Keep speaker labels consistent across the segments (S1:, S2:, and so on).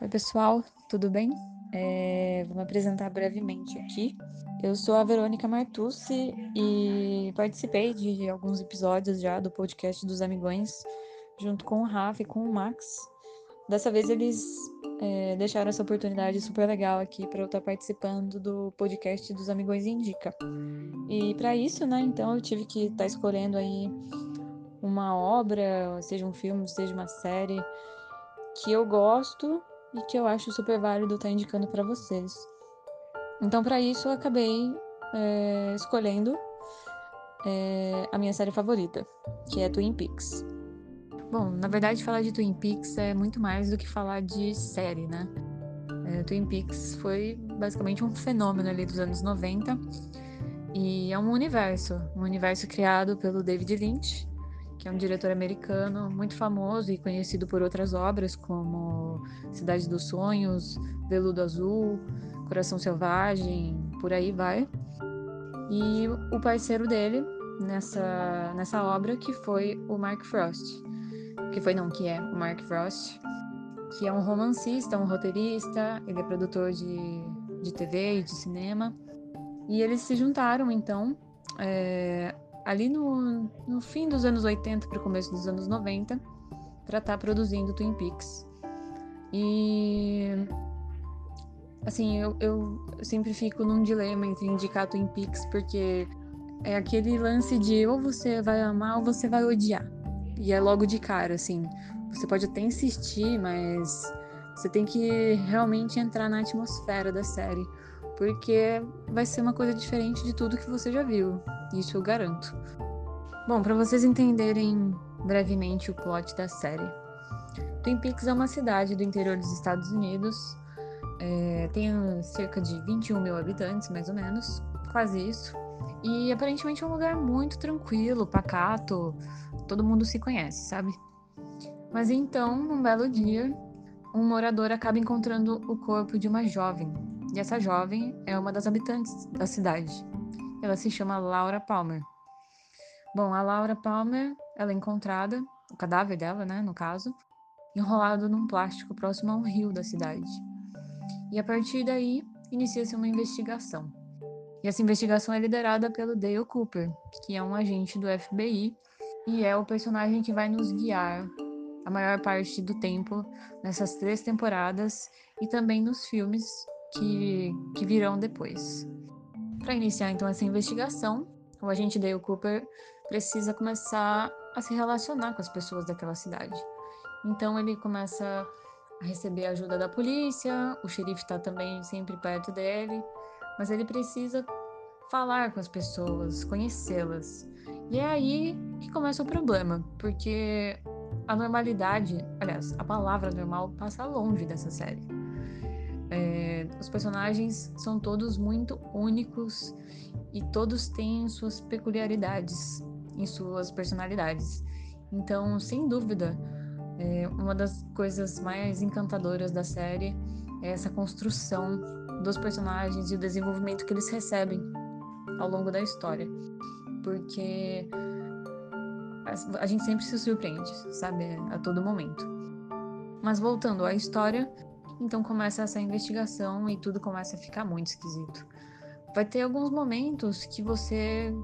S1: Oi, pessoal, tudo bem? É, vou me apresentar brevemente aqui. Eu sou a Verônica Martucci e participei de alguns episódios já do podcast dos Amigões, junto com o Rafa e com o Max. Dessa vez eles é, deixaram essa oportunidade super legal aqui para eu estar participando do podcast dos Amigões Indica. E para isso, né, então eu tive que estar tá escolhendo aí uma obra, seja um filme, seja uma série, que eu gosto e que eu acho super válido estar tá indicando para vocês. Então, para isso, eu acabei é, escolhendo é, a minha série favorita, que é Twin Peaks. Bom, na verdade, falar de Twin Peaks é muito mais do que falar de série, né? É, Twin Peaks foi basicamente um fenômeno ali dos anos 90 e é um universo, um universo criado pelo David Lynch que é um diretor americano muito famoso e conhecido por outras obras como Cidade dos Sonhos, Veludo Azul, Coração Selvagem, por aí vai. E o parceiro dele nessa, nessa obra que foi o Mark Frost, que foi não, que é o Mark Frost, que é um romancista, um roteirista, ele é produtor de, de TV e de cinema. E eles se juntaram então é, ali no, no fim dos anos 80 para o começo dos anos 90 para estar tá produzindo Twin Peaks. E assim, eu, eu, sempre fico num dilema entre indicar Twin Peaks porque é aquele lance de ou você vai amar ou você vai odiar. E é logo de cara, assim. Você pode até insistir, mas você tem que realmente entrar na atmosfera da série porque vai ser uma coisa diferente de tudo que você já viu, isso eu garanto. Bom, para vocês entenderem brevemente o plot da série, Twin Peaks é uma cidade do interior dos Estados Unidos, é, tem cerca de 21 mil habitantes, mais ou menos, quase isso, e aparentemente é um lugar muito tranquilo, pacato, todo mundo se conhece, sabe? Mas então, um belo dia, um morador acaba encontrando o corpo de uma jovem e essa jovem é uma das habitantes da cidade. Ela se chama Laura Palmer. Bom, a Laura Palmer, ela é encontrada, o cadáver dela, né, no caso, enrolado num plástico próximo a um rio da cidade. E a partir daí, inicia-se uma investigação. E essa investigação é liderada pelo Dale Cooper, que é um agente do FBI e é o personagem que vai nos guiar a maior parte do tempo nessas três temporadas e também nos filmes que, que virão depois. Para iniciar então essa investigação, o agente Dale Cooper precisa começar a se relacionar com as pessoas daquela cidade. Então ele começa a receber ajuda da polícia, o xerife está também sempre perto dele, mas ele precisa falar com as pessoas, conhecê-las. E é aí que começa o problema, porque a normalidade, aliás, a palavra normal passa longe dessa série. É, os personagens são todos muito únicos e todos têm suas peculiaridades em suas personalidades. Então, sem dúvida, é, uma das coisas mais encantadoras da série é essa construção dos personagens e o desenvolvimento que eles recebem ao longo da história. Porque a, gente sempre se surpreende, sabe, a todo momento. Mas voltando à história, então começa essa investigação e tudo começa a ficar muito esquisito. Vai ter alguns momentos que você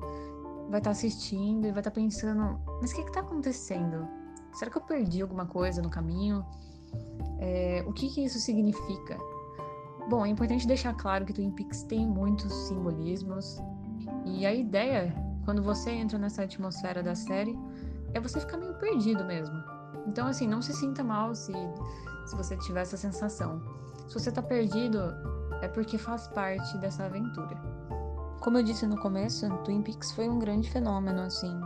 S1: vai estar tá assistindo e vai estar tá pensando: mas o que está acontecendo? Será que eu perdi alguma coisa no caminho? É, o que, que isso significa? Bom, é importante deixar claro que Twin Peaks tem muitos simbolismos e a ideia, quando você entra nessa atmosfera da série, é você ficar meio perdido mesmo. Então, assim, não se sinta mal se se você tiver essa sensação. Se você tá perdido, é porque faz parte dessa aventura. Como eu disse no começo, Twin Peaks foi um grande fenômeno, assim.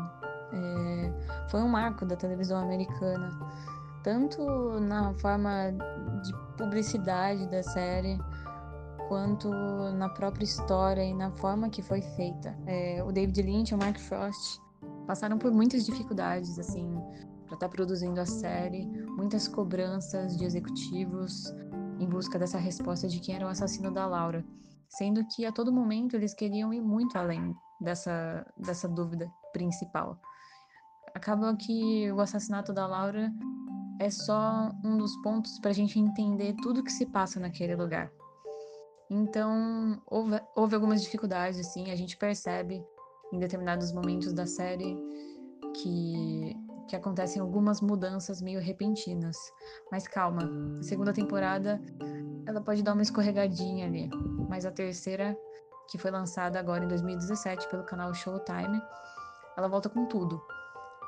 S1: É, foi um marco da televisão americana, tanto na forma de publicidade da série, quanto na própria história e na forma que foi feita. É, o David Lynch e o Mark Frost passaram por muitas dificuldades, assim, para estar tá produzindo a série, muitas cobranças de executivos em busca dessa resposta de quem era o assassino da Laura, sendo que a todo momento eles queriam ir muito além dessa, dessa dúvida principal. Acaba que o assassinato da Laura é só um dos pontos para a gente entender tudo que se passa naquele lugar. Então, houve, houve algumas dificuldades, assim, a gente percebe em determinados momentos da série que, que acontecem algumas mudanças meio repentinas. Mas calma, a segunda temporada ela pode dar uma escorregadinha ali, mas a terceira, que foi lançada agora em 2017 pelo canal Showtime, ela volta com tudo.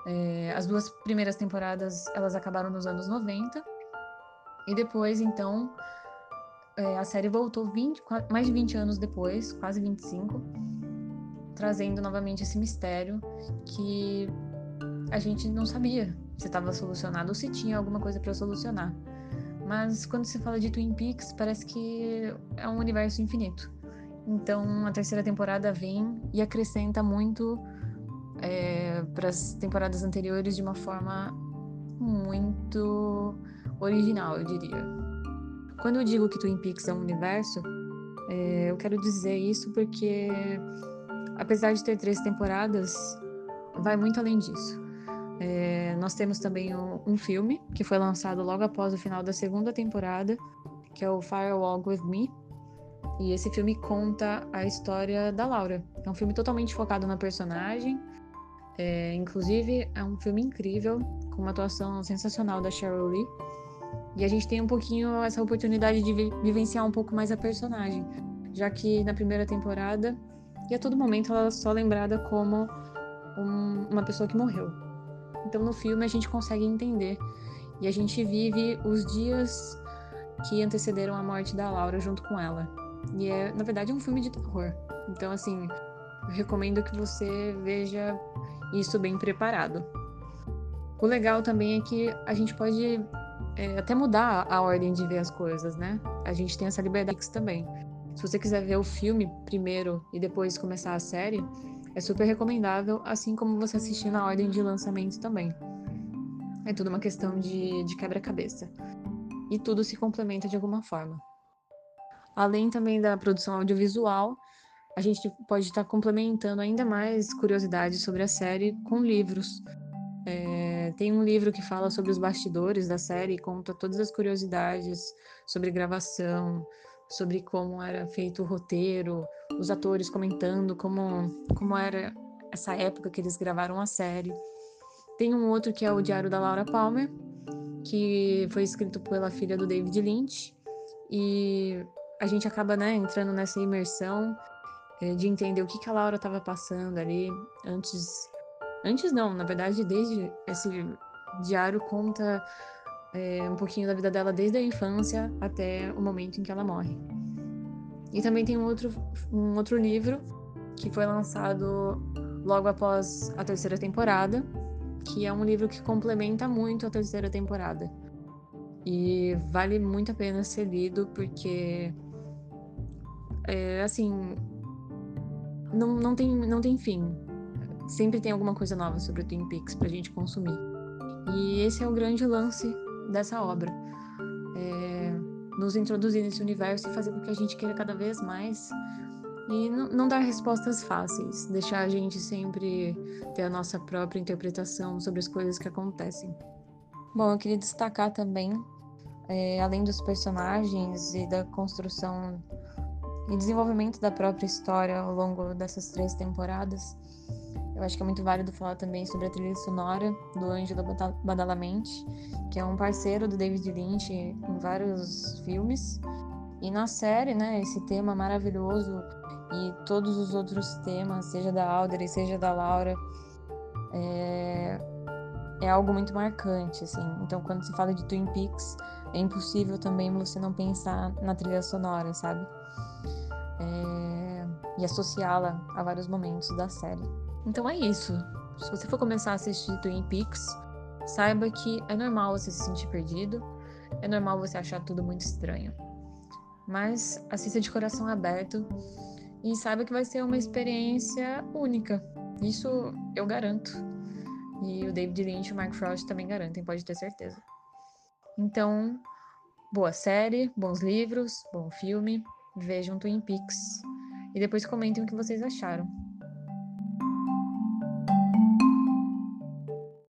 S1: É, as duas primeiras temporadas elas acabaram nos anos 90 e depois então é, a série voltou 20, mais de 20 anos depois, quase 25, trazendo novamente esse mistério que a gente não sabia se estava solucionado ou se tinha alguma coisa para solucionar. Mas quando se fala de Twin Peaks, parece que é um universo infinito. Então a terceira temporada vem e acrescenta muito é, para as temporadas anteriores de uma forma muito original, eu diria. Quando eu digo que Twin Peaks é um universo, é, eu quero dizer isso porque, apesar de ter três temporadas, vai muito além disso. É, nós temos também um, um, filme que foi lançado logo após o final da segunda temporada, que é o Firewalk with Me. E esse filme conta a história da Laura. É um filme totalmente focado na personagem. É, inclusive, é um filme incrível, com uma atuação sensacional da Cheryl Lee. E a gente tem um pouquinho essa oportunidade de vi vivenciar um pouco mais a personagem, já que na primeira temporada, e a todo momento ela é só lembrada como um, uma pessoa que morreu. Então no filme a gente consegue entender e a gente vive os dias que antecederam a morte da Laura junto com ela. E é, na verdade, um filme de terror. Então, assim, eu recomendo que você veja isso bem preparado. O legal também é que a gente pode é, até mudar a ordem de ver as coisas, né? A gente tem essa liberdade também. Se você quiser ver o filme primeiro e depois começar a série, é super recomendável, assim como você assistir na ordem de lançamento também. É tudo uma questão de, de quebra-cabeça. E tudo se complementa de alguma forma. Além também da produção audiovisual, a gente pode estar complementando ainda mais curiosidades sobre a série com livros. É, tem um livro que fala sobre os bastidores da série, conta todas as curiosidades sobre gravação, sobre como era feito o roteiro, os atores comentando como, como era essa época que eles gravaram a série. Tem um outro que é o Diário da Laura Palmer, que foi escrito pela filha do David Lynch, e a gente acaba né, entrando nessa imersão é, de entender o que, que a Laura estava passando ali antes. Antes não, na verdade, desde esse diário conta é, um pouquinho da vida dela desde a infância até o momento em que ela morre. E também tem um outro, um outro livro que foi lançado logo após a terceira temporada, que é um livro que complementa muito a terceira temporada. E vale muito a pena ser lido porque é, assim não, não, tem, não tem fim. Sempre tem alguma coisa nova sobre o Twin Peaks pra gente consumir. E esse é o grande lance dessa obra. É, nos introduzir nesse universo e fazer com que a gente queira cada vez mais e não, dar respostas fáceis, deixar a gente sempre ter a nossa própria interpretação sobre as coisas que acontecem. Bom, eu queria destacar também, é, além dos personagens e da construção e desenvolvimento da própria história ao longo dessas três temporadas, eu acho que é muito válido falar também sobre a trilha sonora do Ângelo Badalamente, que é um parceiro do David Lynch em vários filmes. E na série, né, esse tema maravilhoso e todos os outros temas, seja da Audrey, seja da Laura, é, é algo muito marcante, assim. Então, quando se fala de Twin Peaks, é impossível também você não pensar na trilha sonora, sabe? É, e associá-la a vários momentos da série. Então é isso. Se você for começar a assistir Twin Peaks, saiba que é normal você se sentir perdido, é normal você achar tudo muito estranho. Mas assista de coração aberto e saiba que vai ser uma experiência única. Isso eu garanto. E o David Lynch e o Mark Frost também garantem, pode ter certeza. Então, boa série, bons livros, bom filme. Vejam Twin Peaks e depois comentem o que vocês acharam.